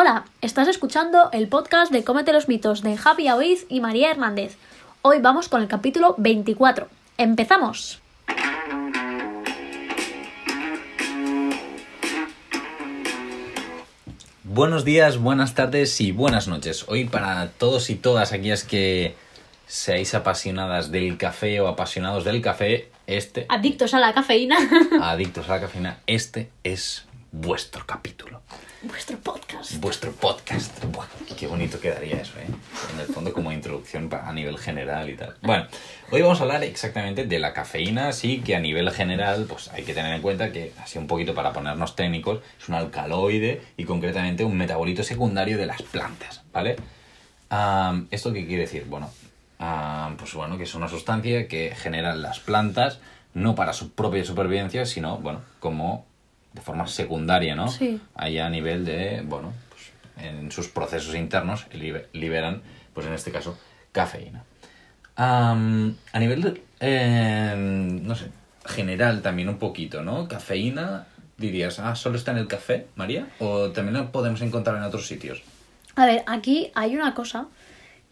Hola, estás escuchando el podcast de Cómete los mitos de Javi Aoiz y María Hernández. Hoy vamos con el capítulo 24. ¡Empezamos! Buenos días, buenas tardes y buenas noches. Hoy para todos y todas aquellas que seáis apasionadas del café o apasionados del café, este, Adictos a la cafeína. adictos a la cafeína, este es vuestro capítulo, Vuestro podcast. vuestro podcast. Buah, qué bonito quedaría eso, ¿eh? En el fondo como introducción a nivel general y tal. Bueno, hoy vamos a hablar exactamente de la cafeína, sí que a nivel general, pues hay que tener en cuenta que, así un poquito para ponernos técnicos, es un alcaloide y concretamente un metabolito secundario de las plantas, ¿vale? ¿Esto qué quiere decir? Bueno, pues bueno, que es una sustancia que generan las plantas no para su propia supervivencia, sino, bueno, como de forma secundaria, ¿no? Sí. Ahí a nivel de, bueno, pues en sus procesos internos libe- liberan, pues en este caso, cafeína. A nivel, eh, no sé, general también un poquito, ¿no? Cafeína, dirías, ah, ¿solo está en el café, María? ¿O también la podemos encontrar en otros sitios? A ver, aquí hay una cosa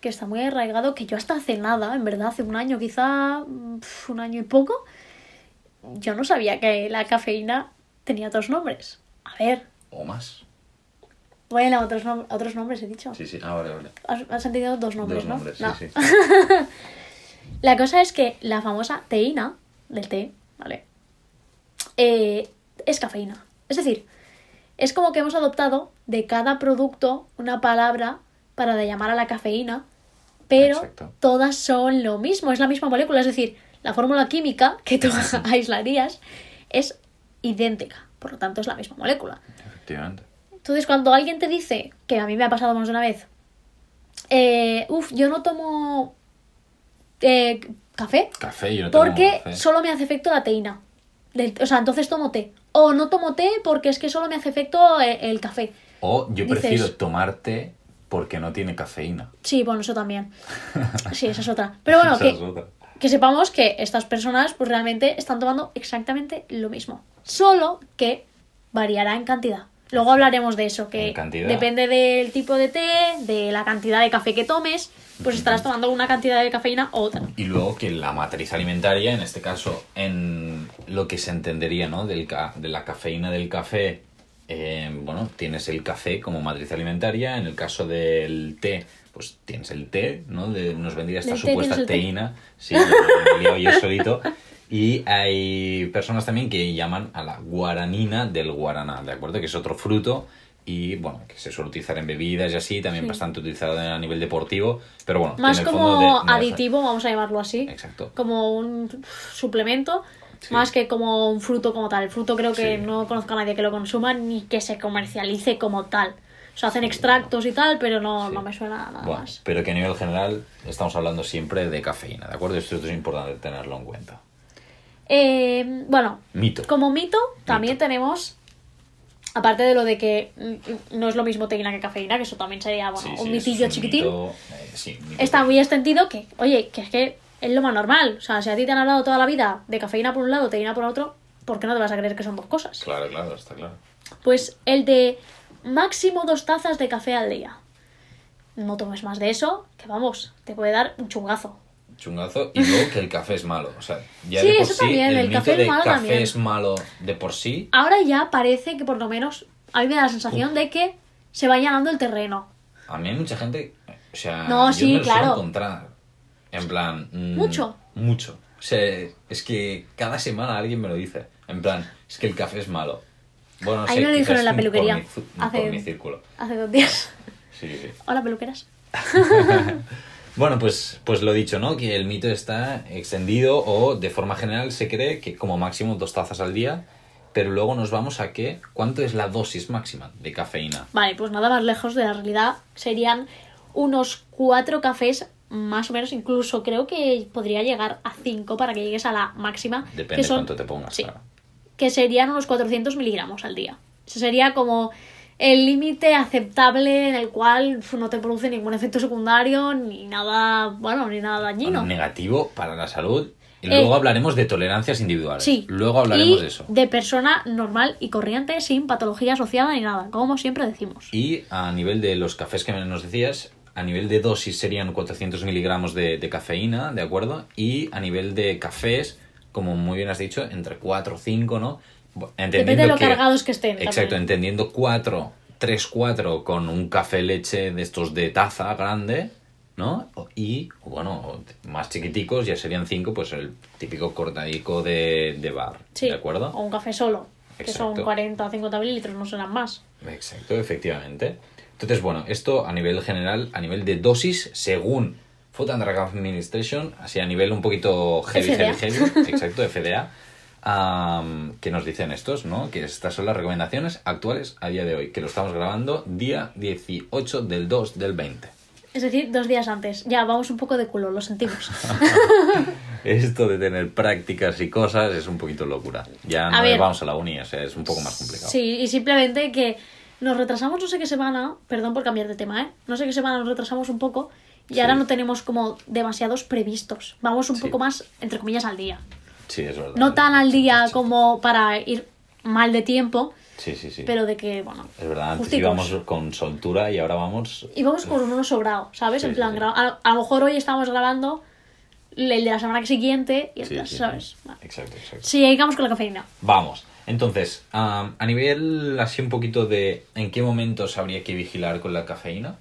que está muy arraigado que yo hasta hace nada, en verdad, hace un año quizá, un año y poco, yo no sabía que la cafeína tenía otros nombres. A ver, ¿O más? bueno, otros, nom- otros nombres he dicho. Sí, sí, ah, vale, vale. Has, has entendido dos nombres, Dos ¿no? nombres, No. sí, sí. La cosa es que la famosa teína del té, ¿vale? Eh, es cafeína. Es decir, es como que hemos adoptado de cada producto una palabra para de llamar a la cafeína, pero Exacto. todas son lo mismo, es la misma molécula. Es decir, la fórmula química que tú aislarías es idéntica, por lo tanto es la misma molécula. Efectivamente. Entonces, cuando alguien te dice, que a mí me ha pasado más de una vez, eh, uff, yo no tomo eh, café Café, yo no tomo porque café. solo me hace efecto la teína. O sea, entonces tomo té. O no tomo té porque es que solo me hace efecto eh, el, café. O yo dices- prefiero tomarte porque no tiene cafeína. Sí, bueno, eso también. Sí, esa es otra. Pero bueno, Esa que, es otra. Que sepamos que estas personas pues realmente están tomando exactamente lo mismo. Solo que variará en cantidad. Luego hablaremos de eso, que depende del tipo de té, de la cantidad de café que tomes, pues estarás tomando una cantidad de cafeína u otra. Y luego que la matriz alimentaria, en este caso, en lo que se entendería, ¿no? Del ca- de la cafeína del café, eh, bueno, tienes el café como matriz alimentaria. En el caso del té, pues tienes el té, ¿no? De- nos vendría esta supuesta el té. teína. Sí, he liado yo solito. Y hay personas también que llaman a la guaranina del guaraná, ¿de acuerdo? Que es otro fruto y, bueno, que se suele utilizar en bebidas y así, también Sí. bastante utilizado a nivel deportivo, pero bueno. Más en el como fondo de- no deja- aditivo, vamos a llamarlo así. Exacto. Como un suplemento, Sí. más que como un fruto como tal. El fruto creo que Sí. no conozco a nadie que lo consuma ni que se comercialice como tal. O sea, hacen extractos y tal, pero no, Sí. no me suena nada Bueno, más. pero que a nivel general estamos hablando siempre de cafeína, ¿de acuerdo? Esto es importante tenerlo en cuenta. Eh, bueno, Mito. como mito, también Mito. tenemos, aparte de lo de que no es lo mismo teína que cafeína, que eso también sería bueno, Sí, un sí, mitillo un chiquitín, mito, eh, sí, mito. está muy extendido que, oye, que es que es lo más normal. O sea, si a ti te han hablado toda la vida de cafeína por un lado, teína por otro, ¿por qué no te vas a creer que son dos cosas? Claro, claro, está claro. Pues el de máximo dos tazas de café al día. No tomes más de eso, que vamos, te puede dar un chungazo. Chungazo y luego que el café es malo. O sea, ya Sí, de por eso sí, también, el, el mito café es de malo café también. es malo de por sí. Ahora ya parece que por lo menos a mí me da la sensación de que se va llenando el terreno. A mí hay mucha gente, o sea, No, yo sí, me lo claro. encontrar. En plan... mm, Mucho. Mucho. O sea, es que cada semana alguien me lo dice. En plan, es que el café es malo. Bueno, no A mí sé, me lo dijeron en la por peluquería mi zu- hace- Por mi círculo. Hace dos días. Sí, sí. Hola, peluqueras. Bueno, pues, pues lo dicho, ¿no? Que el mito está extendido o de forma general se cree que como máximo dos tazas al día, pero luego nos vamos a que ¿cuánto es la dosis máxima de cafeína? Vale, pues nada más lejos de la realidad. Serían unos cuatro cafés, más o menos, incluso creo que podría llegar a cinco para que llegues a la máxima. Depende que son, cuánto te pongas, sí, claro. que serían unos 400 miligramos al día. Ese sería como el límite aceptable en el cual no te produce ningún efecto secundario ni nada, bueno, ni nada dañino. Negativo para la salud Y luego Eh, hablaremos de tolerancias individuales. Sí. Luego hablaremos y de eso. De persona normal y corriente, sin patología asociada ni nada, como siempre decimos. Y a nivel de los cafés que nos decías, a nivel de dosis serían 400 miligramos de, de cafeína, ¿de acuerdo? Y a nivel de cafés, como muy bien has dicho, entre 4 o 5, ¿no? Entendiendo Depende de lo que- cargados que estén. Exacto, también. entendiendo 4, 3, 4 con un café leche de estos de taza grande, ¿no? Y, bueno, más chiquiticos ya serían 5, pues el típico cortadico de, de bar, Sí, ¿de acuerdo? O un café solo, que son Exacto. 40 o 50 mililitros, no serán más. Exacto, efectivamente. Entonces, bueno, esto a nivel general, a nivel de dosis, según Food and Drug Administration, así a nivel un poquito heavy, FDA. heavy, heavy, exacto, FDA, am, que nos dicen estos, ¿no? Que estas son las recomendaciones actuales a día de hoy, que lo estamos grabando día 18 del 2 del 20. Es decir, dos días antes. Ya, vamos un poco de culo, lo sentimos. Esto de tener prácticas y cosas es un poquito locura. Ya A no ver. vamos a la uni, o sea, es un poco más complicado. Sí, y simplemente que nos retrasamos no sé qué semana, perdón por cambiar de tema, ¿eh? No sé qué semana nos retrasamos un poco y Sí. ahora no tenemos como demasiados previstos. Vamos un Sí. poco más, entre comillas, al día. Sí, es verdad. No tan al día como para ir mal de tiempo, Sí, sí, sí. pero de que, bueno, Es verdad, antes justicos. íbamos con soltura y ahora vamos Y vamos con uno sobrado, ¿sabes? Sí, en plan, sí. a, a lo mejor hoy estamos grabando el de la semana siguiente y entonces, sí, ¿sabes? Vale. Exacto, exacto. Sí, digamos con la cafeína. Vamos. Entonces, a nivel así un poquito de en qué momentos habría que vigilar con la cafeína.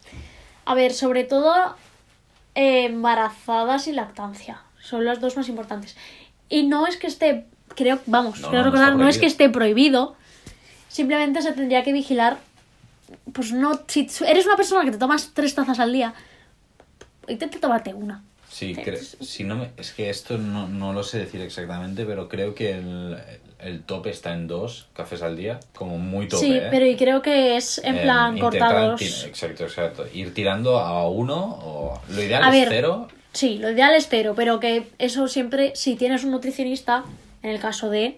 A ver, sobre todo eh, embarazadas y lactancia. Son las dos más importantes. Y no es que esté, creo, vamos, No, quiero no, recordar, no es que esté prohibido. Simplemente se tendría que vigilar. Pues no, si eres una persona que te tomas tres tazas al día, intenta tomarte una. Sí, si no me- es que esto no, no lo sé decir exactamente, pero creo que el, el tope está en dos cafés al día, como muy tope. sí, ¿eh? pero y creo que es en Em, plan cortados. Exacto, exacto. Ir tirando a uno o lo ideal A es ver, cero. Sí, lo ideal es cero, pero que eso siempre, si tienes un nutricionista, en el caso de,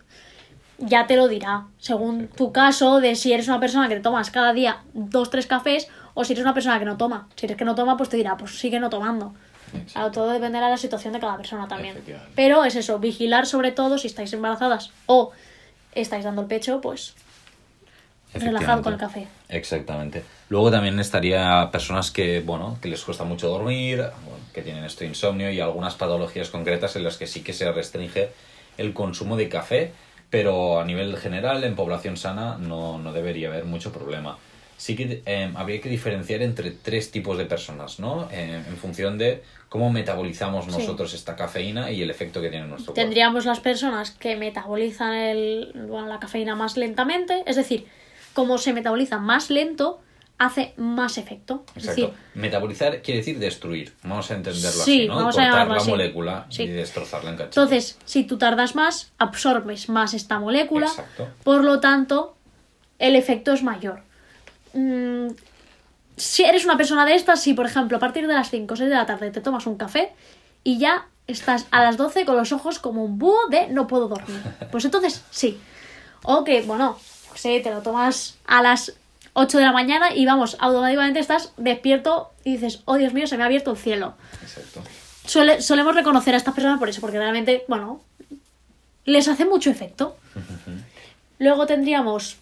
ya te lo dirá, según tu caso, de si eres una persona que te tomas cada día dos, tres cafés, o si eres una persona que no toma. Si eres que no toma, pues te dirá, pues sigue no tomando. Claro, todo dependerá de la situación de cada persona también. Pero es eso, vigilar sobre todo si estáis embarazadas o estáis dando el pecho, pues relajado con el café. Exactamente. Luego también estaría personas que, bueno, que les cuesta mucho dormir, que tienen esto insomnio y algunas patologías concretas en las que sí que se restringe el consumo de café, pero a nivel general, en población sana, no, no debería haber mucho problema. Sí que eh, habría que diferenciar entre tres tipos de personas, ¿no? Eh, en función de cómo metabolizamos Sí. nosotros esta cafeína y el efecto que tiene en nuestro cuerpo. Tendríamos las personas que metabolizan el, bueno, la cafeína más lentamente, es decir, como se metaboliza más lento, hace más efecto. Es Exacto. decir, Metabolizar quiere decir destruir. Vamos a entenderlo Sí, así, ¿no? vamos Cortar la así. molécula Sí. y destrozarla en cachitos. entonces, si tú tardas más, absorbes más esta molécula, Exacto. por lo tanto, el efecto es mayor. Mm, si eres una persona de estas, si por ejemplo a partir de las 5 o 6 de la tarde te tomas un café y ya estás a las 12 con los ojos como un búho de no puedo dormir. Pues entonces sí. O que, bueno, no sé, te lo tomas a las 8 de la mañana y vamos, automáticamente estás despierto y dices, oh Dios mío, se me ha abierto el cielo. Exacto. Suele- solemos reconocer a estas personas por eso, porque realmente, bueno, les hace mucho efecto. Luego tendríamos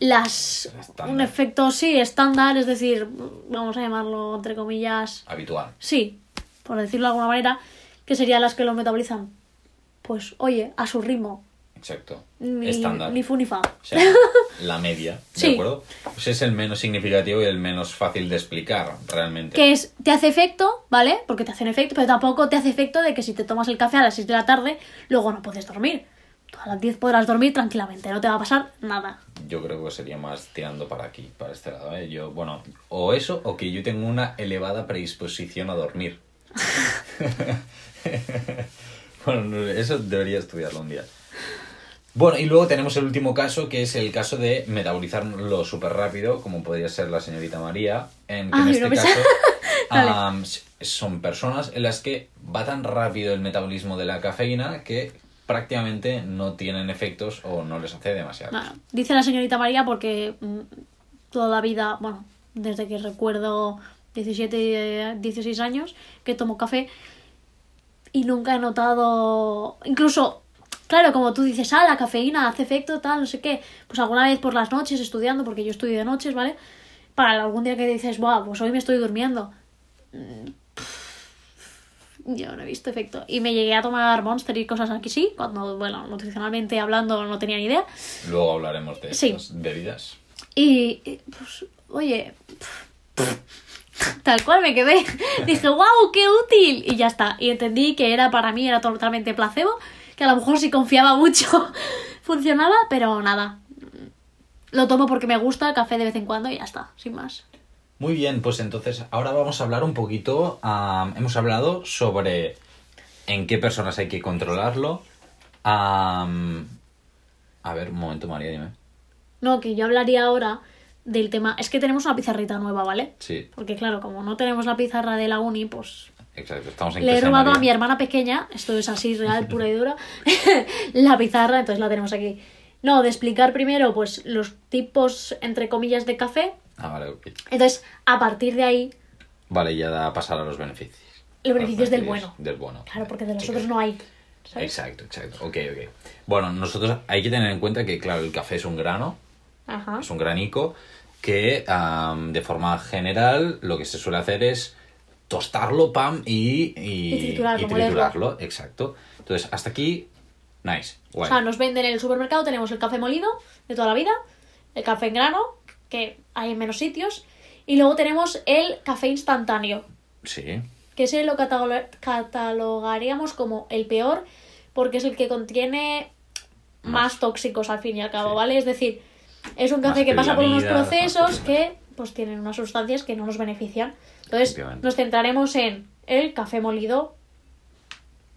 las Estándar. un efecto sí estándar, es decir, vamos a llamarlo entre comillas, Habitual. sí, por decirlo de alguna manera, que serían las que lo metabolizan. Pues, oye, a su ritmo, Exacto. ni, Estándar. ni fu ni fa. O sea, la media, ¿de Sí. acuerdo? Pues es el menos significativo y el menos fácil de explicar, realmente. Que es, te hace efecto, ¿vale? Porque te hacen efecto, pero tampoco te hace efecto de que si te tomas el café a las 6 de la tarde, luego no puedes dormir. Tú a las 10 podrás dormir tranquilamente, no te va a pasar nada. Yo creo que sería más tirando para aquí, para este lado. ¿eh? Yo, bueno, o eso, o que yo tengo una elevada predisposición a dormir. bueno, no, eso debería estudiarlo un día. Bueno, y luego tenemos el último caso, que es el caso de metabolizarlo súper rápido, como podría ser la señorita María, en que en este no caso son personas en las que va tan rápido el metabolismo de la cafeína que prácticamente no tienen efectos o no les hace demasiado. Dice la señorita María porque mm, toda la vida, bueno, desde que recuerdo 17, eh, 16 años que tomo café y nunca he notado, incluso, claro, como tú dices, ah, la cafeína hace efecto, tal, no sé qué, pues alguna vez por las noches estudiando, porque yo estudio de noches, ¿vale? Para algún día que dices, Buah, pues hoy me estoy durmiendo. Yo no he visto efecto. Y me llegué a tomar Monster y cosas aquí sí, cuando, bueno, nutricionalmente hablando no tenía ni idea. Luego hablaremos de Sí. estas bebidas. Y, y, pues, oye, tal cual me quedé. Dije, wow, qué útil. Y ya está. Y entendí que era para mí, era totalmente placebo, que a lo mejor si confiaba mucho funcionaba, pero nada. Lo tomo porque me gusta, café de vez en cuando y ya está, sin más. Muy bien, pues entonces ahora vamos a hablar un poquito. hemos hablado sobre en qué personas hay que controlarlo. Am, a ver, un momento, María, dime. No, que yo hablaría ahora del tema. Es que tenemos una pizarrita nueva, ¿vale? Sí, Porque claro, como no tenemos la pizarra de la uni, pues exacto. Estamos en Le he robado a mi hermana pequeña, esto es así real, pura y dura, la pizarra, entonces la tenemos aquí. No, de explicar primero, pues, los tipos, entre comillas, de café. Ah, vale, ok. Entonces, a partir de ahí, Vale, ya da a pasar a los beneficios. los beneficios del beneficios bueno. Del bueno. Claro, porque de los Ok. otros no hay. ¿sabes? Exacto, exacto. Ok, ok. Bueno, nosotros hay que tener en cuenta que, claro, el café es un grano, Ajá. es un granico, que am, de forma general lo que se suele hacer es tostarlo, pam, y, y, Y triturarlo, y triturarlo. Exacto. Entonces, hasta aquí, nice. Guay. O sea, nos venden en el supermercado, tenemos el café molido de toda la vida, el café en grano, que hay en menos sitios, y luego tenemos el café instantáneo, Sí, que ese lo catalo- catalogaríamos como el peor porque es el que contiene más, tóxicos al fin y al cabo, Sí. ¿vale? Es decir, es un café Más que pasa por unos procesos que pues tienen unas sustancias que no nos benefician. Entonces, nos centraremos en el café molido,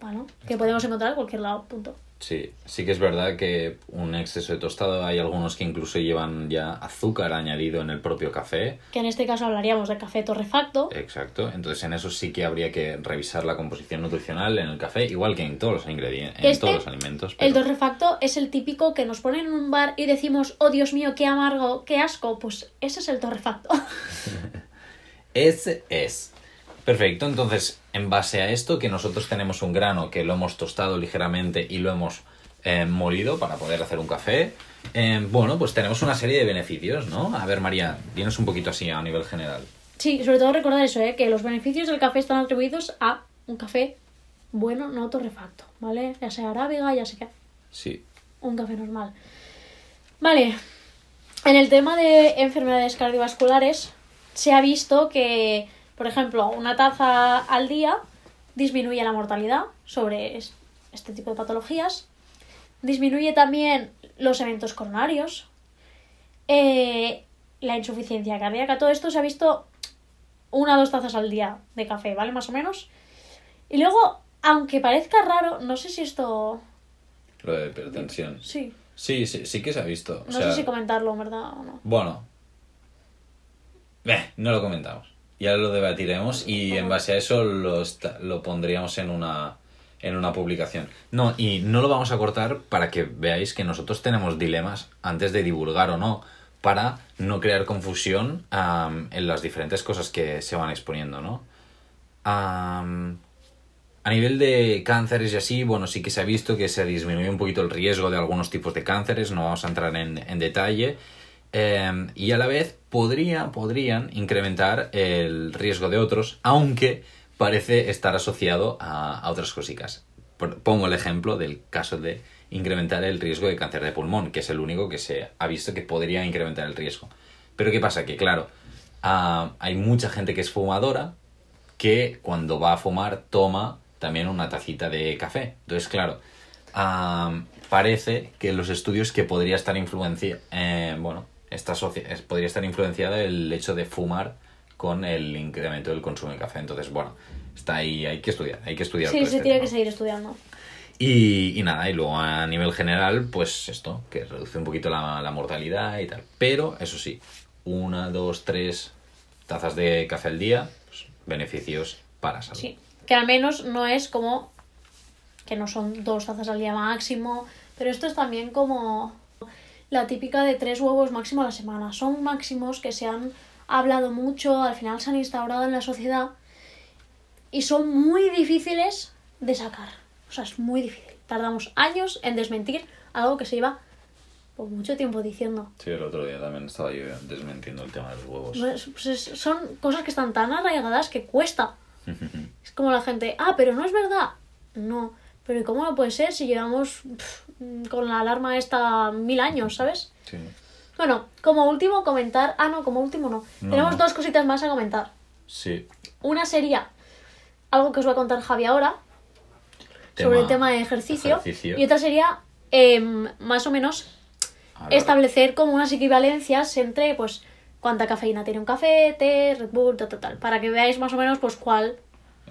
bueno, que podemos encontrar en cualquier lado, punto. Sí. Sí que es verdad que un exceso de tostado, hay algunos que incluso llevan ya azúcar añadido en el propio café. Que en este caso hablaríamos de café torrefacto, Exacto. Entonces, en eso sí que habría que revisar la composición nutricional en el café, igual que en todos los ingredientes, en Este, todos los alimentos. El torrefacto es el típico que nos ponen en un bar y decimos, oh Dios mío, qué amargo, qué asco. Pues ese es el torrefacto. Ese es. Perfecto, entonces en base a esto que nosotros tenemos un grano que lo hemos tostado ligeramente y lo hemos eh, molido para poder hacer un café, eh, bueno, pues tenemos una serie de beneficios, ¿no? A ver, María, dinos un poquito así a nivel general. Sí, sobre todo recordar eso, ¿eh? que los beneficios del café están atribuidos a un café bueno, no torrefacto, ¿vale? Ya sea arábiga, ya sea Sí. un café normal. Vale, en el tema de enfermedades cardiovasculares se ha visto que, por ejemplo, una taza al día disminuye la mortalidad sobre es- este tipo de patologías, disminuye también los eventos coronarios, eh, la insuficiencia cardíaca, todo esto se ha visto una o dos tazas al día de café, ¿vale? Más o menos. Y luego, aunque parezca raro, no sé si esto... Lo de hipertensión. Sí, Sí, sí, sí que se ha visto. O no sea, sé si comentarlo, en ¿verdad? O no. Bueno. Eh, no lo comentamos. Ya lo debatiremos y en base a eso lo, esta- lo pondríamos en una, en una publicación. No, y no lo vamos a cortar para que veáis que nosotros tenemos dilemas antes de divulgar o no, para no crear confusión am, en las diferentes cosas que se van exponiendo, ¿no? Am, a nivel de cánceres y así, bueno, sí que se ha visto que se disminuye un poquito el riesgo de algunos tipos de cánceres, no vamos a entrar en, en detalle. Eh, y a la vez podría, podrían incrementar el riesgo de otros, aunque parece estar asociado a, a otras cositas. Pongo el ejemplo del caso de incrementar el riesgo de cáncer de pulmón, que es el único que se ha visto que podría incrementar el riesgo. Pero ¿qué pasa? Que claro, ah, hay mucha gente que es fumadora que cuando va a fumar toma también una tacita de café. Entonces, claro, am, parece que los estudios que podría estar influencia, eh, bueno, esta asocia- es- podría estar influenciada el hecho de fumar con el incremento del consumo de café. Entonces, bueno, está ahí, hay que estudiar, hay que estudiar. Sí, todo se este tiene tema. que seguir estudiando. Y, y nada, y luego a nivel general, pues esto, que reduce un poquito la, la mortalidad y tal. Pero, eso sí, una, dos, tres tazas de café al día, pues, beneficios para salud. Sí. Que al menos no es como que no son dos tazas al día máximo, pero esto es también como la típica de tres huevos máximo a la semana. Son máximos que se han hablado mucho, al final se han instaurado en la sociedad y son muy difíciles de sacar. O sea, es muy difícil. Tardamos años en desmentir algo que se lleva por mucho tiempo diciendo. Sí, el otro día también estaba yo desmintiendo el tema de los huevos. Pues, pues es- son cosas que están tan arraigadas que cuesta. Es como la gente, ah, pero no es verdad. No, pero ¿y cómo no puede ser si llevamos pf, con la alarma esta mil años, ¿sabes? sí. Bueno, como último comentar, ah, no, como último no. No, Tenemos no. dos cositas más a comentar. Sí. Una sería algo que os va a contar Javi ahora sobre el tema de ejercicio. ejercicio. Y otra sería em, más o menos establecer como unas equivalencias entre pues cuánta cafeína tiene un café, té, Red Bull, tal, tal, tal, para que veáis más o menos pues cuál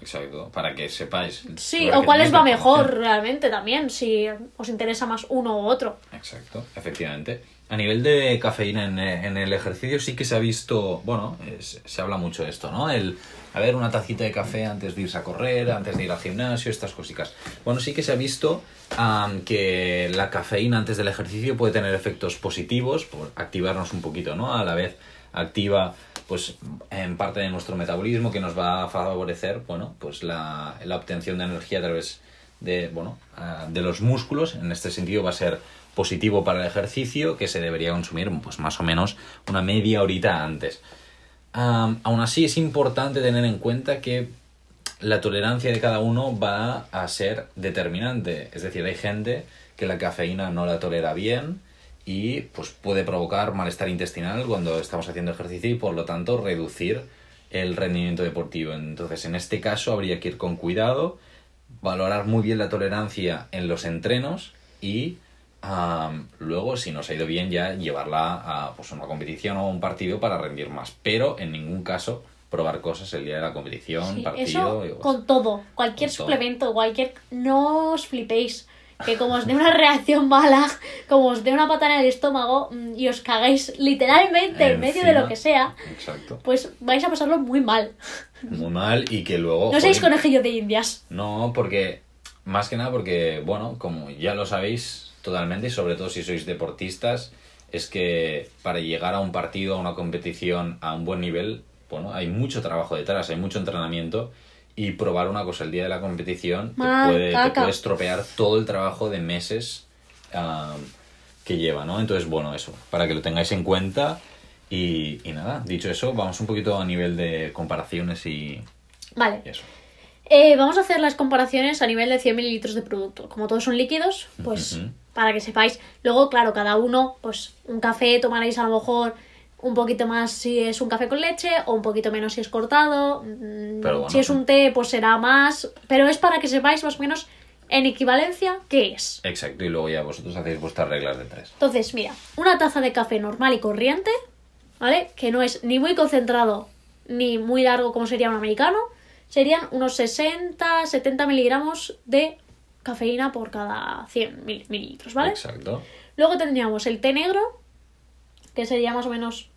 Exacto, para que sepáis. sí o que cuál les tengáis va mejor realmente también si os interesa más uno u otro. Exacto, efectivamente. A nivel de cafeína en, en el ejercicio sí que se ha visto, bueno, es- se habla mucho de esto, ¿no? El, a ver, una tacita de café antes de irse a correr, antes de ir al gimnasio, estas cositas. Bueno, sí que se ha visto am, que la cafeína antes del ejercicio puede tener efectos positivos por activarnos un poquito, ¿no? A la vez activa pues en parte de nuestro metabolismo que nos va a favorecer, bueno, pues la, la obtención de energía a través de, bueno, de los músculos. En este sentido va a ser positivo para el ejercicio que se debería consumir pues más o menos una media horita antes. Am, aún así es importante tener en cuenta que la tolerancia de cada uno va a ser determinante. Es decir, hay gente que la cafeína no la tolera bien y pues puede provocar malestar intestinal cuando estamos haciendo ejercicio y por lo tanto reducir el rendimiento deportivo. Entonces, en este caso habría que ir con cuidado, valorar muy bien la tolerancia en los entrenos y am, luego, si nos ha ido bien, ya llevarla a pues, una competición o un partido para rendir más. Pero en ningún caso probar cosas el día de la competición, Sí, partido. eso y, pues, con todo, cualquier Con todo. suplemento, cualquier... No os flipéis, que como os dé una reacción mala, como os dé una patada en el estómago mm, y os cagáis literalmente en medio de lo que sea, Exacto. pues vais a pasarlo muy mal. Muy mal y que luego... No seáis jolín, conejillo de indias. No, porque, más que nada porque, bueno, como ya lo sabéis totalmente, y sobre todo si sois deportistas, es que para llegar a un partido, a una competición, a un buen nivel, bueno, hay mucho trabajo detrás, hay mucho entrenamiento y probar una cosa el día de la competición te Mal, puede, te puede estropear todo el trabajo de meses ah, que lleva, ¿no? Entonces, bueno, eso, para que lo tengáis en cuenta. Y, y nada, dicho eso, vamos un poquito a nivel de comparaciones y, Vale. y eso. Eh, vamos a hacer las comparaciones a nivel de 100 mililitros de producto. Como todos son líquidos, pues para que sepáis. Luego, claro, cada uno, pues un café tomaréis a lo mejor un poquito más si es un café con leche o un poquito menos si es cortado. Mm, Pero bueno, si es un té, pues será más. Pero es para que sepáis más o menos en equivalencia qué es. Exacto, y luego ya vosotros hacéis vuestras reglas de tres. Entonces, mira, una taza de café normal y corriente, ¿vale? Que no es ni muy concentrado ni muy largo como sería un americano, serían unos 60, 70 miligramos de cafeína por cada 100 mil- mililitros, ¿vale? Exacto. Luego tendríamos el té negro, que sería más o menos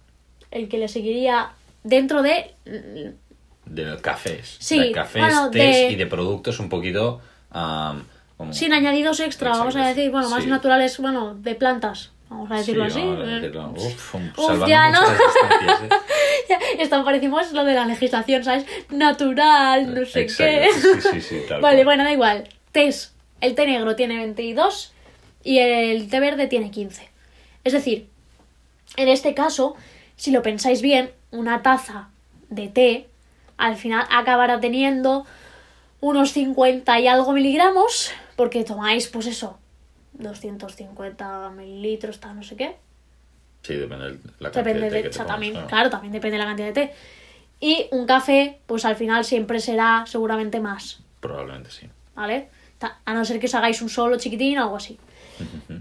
el que le seguiría dentro de... De cafés. Sí, de cafés, bueno, tés de- y de productos un poquito. como- Sin añadidos extra, vamos a decir, bueno, más sí. naturales, bueno, de plantas, vamos a decirlo Sí, así. vamos a eh. decirlo. Uf, Uf, salvando ya, ¿no? ¿eh? Ya, Esto parecimos lo de la legislación, ¿sabes? Natural, no sé qué. Sí, sí, sí, tal vale, cual. bueno, da igual. Tés. El té negro tiene 22 y el té verde tiene 15. Es decir, en este caso, si lo pensáis bien, una taza de té al final acabará teniendo unos 50 y algo miligramos, porque tomáis, pues eso, 250 mililitros, tal, no sé qué. Sí, depende de la cantidad Depende de té de, que te también, claro. claro, también depende de la cantidad de té. Y un café, pues al final siempre será seguramente más, Probablemente sí. ¿vale? A no ser que os hagáis un solo chiquitín o algo así.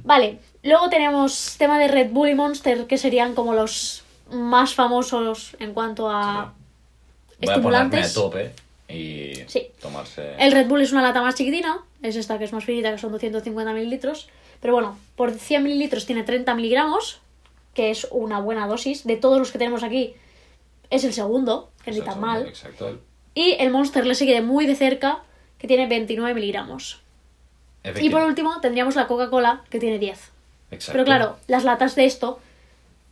Vale, luego tenemos tema de Red Bull y Monster, que serían como los más famosos en cuanto a Voy a ponerme a estimulantes. tope y Sí. tomarse. El Red Bull es una lata más chiquitina, es esta que es más finita, que son 250 mililitros. Pero bueno, por 100 mililitros tiene 30 miligramos, que es una buena dosis. De todos los que tenemos aquí, es el segundo, que ni Exacto, tan mal. Exacto. Y el Monster le sigue de muy de cerca, que tiene 29 miligramos. Y por último tendríamos la Coca-Cola, que tiene 10. Exacto. Pero claro, las latas de esto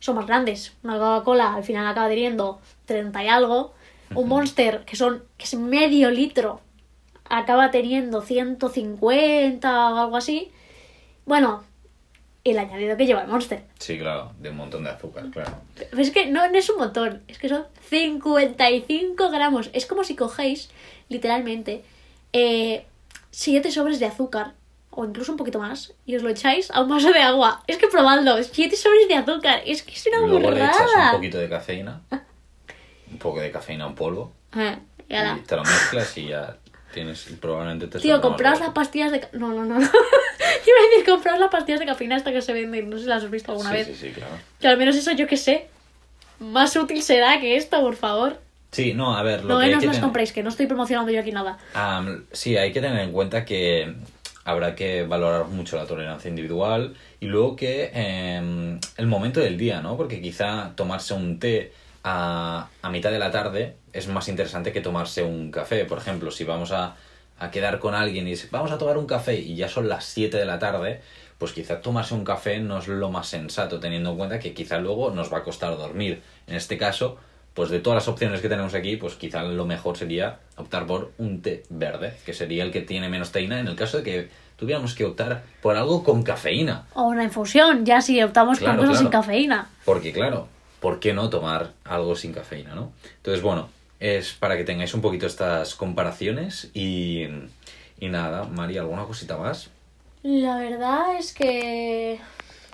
son más grandes. Una Coca-Cola al final acaba teniendo 30 y algo. Un Monster, que son que es medio litro, acaba teniendo 150 o algo así. Bueno, el añadido que lleva el Monster. Sí, claro, de un montón de azúcar, claro. Pero es que no, no es un montón, es que son 55 gramos. Es como si cogéis, literalmente, 7 sobres de azúcar, o incluso un poquito más, y os lo echáis a un vaso de agua. Es que probadlo, 7 sobres de azúcar, es que es una luego le echas un burrada. poquito de cafeína, un poco de cafeína en polvo, Ah, y y te lo mezclas y ya tienes, y probablemente te Tío, compraos las pastillas de... ca- No, no, no. Iba a decir, compraos las pastillas de cafeína hasta que se venden. No sé si las has visto alguna Sí, vez. sí, sí, claro. Que al menos eso yo que sé. Más útil será que esto, por favor. Sí, no, a ver, lo No, que eh, hay no os las tener- compréis, que no estoy promocionando yo aquí nada. Am, sí, hay que tener en cuenta que habrá que valorar mucho la tolerancia individual y luego que em, el momento del día, ¿no? Porque quizá tomarse un té a, mitad de la tarde es más interesante que tomarse un café. Por ejemplo, si vamos a, quedar con alguien y vamos a tomar un café y ya son las 7 de la tarde, pues quizá tomarse un café no es lo más sensato, teniendo en cuenta que quizá luego nos va a costar dormir. En este caso, pues de todas las opciones que tenemos aquí, pues quizá lo mejor sería optar por un té verde, que sería el que tiene menos teína en el caso de que tuviéramos que optar por algo con cafeína. O una infusión, ya si optamos Claro, por cosas sin claro. cafeína. Porque claro, ¿por qué no tomar algo sin cafeína, no? Entonces, bueno, es para que tengáis un poquito estas comparaciones y, y nada, María, ¿alguna cosita más? La verdad es que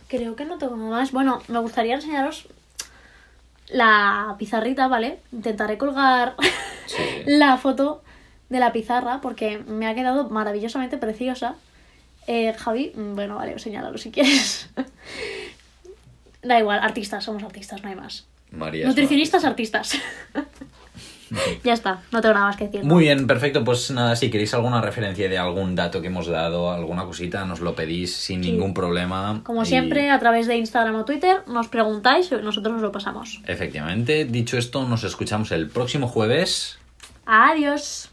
creo que no tengo más. Bueno, me gustaría enseñaros la pizarrita, ¿vale? Intentaré colgar Sí. la foto de la pizarra porque me ha quedado maravillosamente preciosa. Eh, Javi, bueno, vale, señálalo si quieres. da igual, artistas, somos artistas, no hay más. María. Nutricionistas, artistas. ya está, no tengo nada más que decir. Muy bien, perfecto. Pues nada, si queréis alguna referencia de algún dato que hemos dado, alguna cosita, nos lo pedís sin ningún problema. Como Y, siempre, a través de Instagram o Twitter, nos preguntáis y nosotros os lo pasamos. Efectivamente, dicho esto, nos escuchamos el próximo jueves. Adiós.